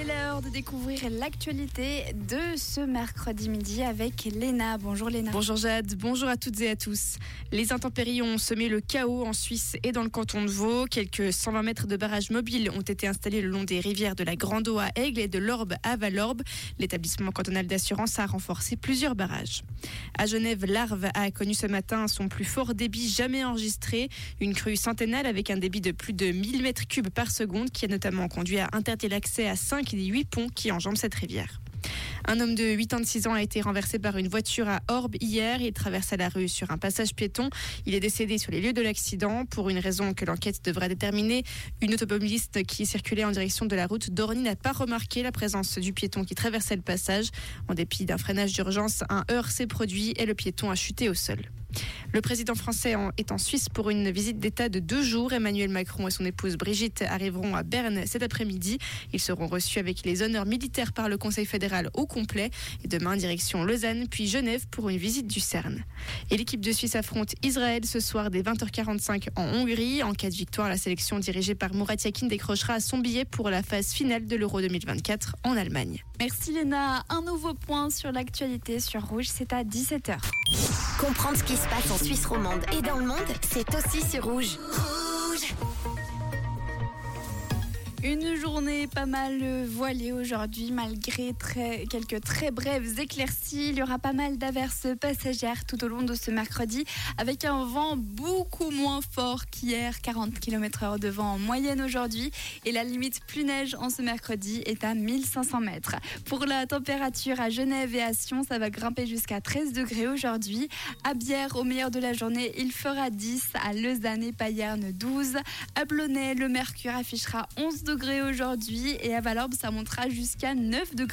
Il est l'heure de découvrir l'actualité de ce mercredi midi avec Léna. Bonjour Léna. Bonjour Jade, bonjour à toutes et à tous. Les intempéries ont semé le chaos en Suisse et dans le canton de Vaud. Quelques 120 mètres de barrages mobiles ont été installés le long des rivières de la Grande Eau à Aigle et de l'Orbe à Valorbe. L'établissement cantonal d'assurance a renforcé plusieurs barrages. À Genève, l'Arve a connu ce matin son plus fort débit jamais enregistré. Une crue centennale avec un débit de plus de 1000 mètres cubes par seconde qui a notamment conduit à interdire l'accès à 5 des 8 ponts qui enjambent cette rivière. Un homme de 86 ans a été renversé par une voiture à Orbe hier. Il traversait la rue sur un passage piéton. Il est décédé sur les lieux de l'accident pour une raison que l'enquête devrait déterminer. Une automobiliste qui circulait en direction de la route d'Orny n'a pas remarqué la présence du piéton qui traversait le passage. En dépit d'un freinage d'urgence, un heurt s'est produit et le piéton a chuté au sol. Le président français est en Suisse pour une visite d'État de deux jours. Emmanuel Macron et son épouse Brigitte arriveront à Berne cet après-midi. Ils seront reçus avec les honneurs militaires par le Conseil fédéral au complet. Et demain, direction Lausanne, puis Genève pour une visite du CERN. Et l'équipe de Suisse affronte Israël ce soir dès 20h45 en Hongrie. En cas de victoire, la sélection dirigée par Murat Yakin décrochera son billet pour la phase finale de l'Euro 2024 en Allemagne. Merci Léna. Un nouveau point sur l'actualité sur Rouge, c'est à 17h. Comprendre ce qui se en Suisse romande et dans le monde, c'est aussi sur Rouge. Rouge Une journée pas mal voilée aujourd'hui, malgré très, quelques très brèves éclaircies. Il y aura pas mal d'averses passagères tout au long de ce mercredi, avec un vent beaucoup moins fort qu'hier, 40 km/h de vent en moyenne aujourd'hui. Et la limite plus neige en ce mercredi est à 1500 mètres. Pour la température à Genève et à Sion, ça va grimper jusqu'à 13 degrés aujourd'hui. À Bière, au meilleur de la journée, il fera 10. À Lausanne et Payerne, 12. À Blonay, le mercure affichera 11 aujourd'hui et à Valorbe, ça montera jusqu'à 9 degrés.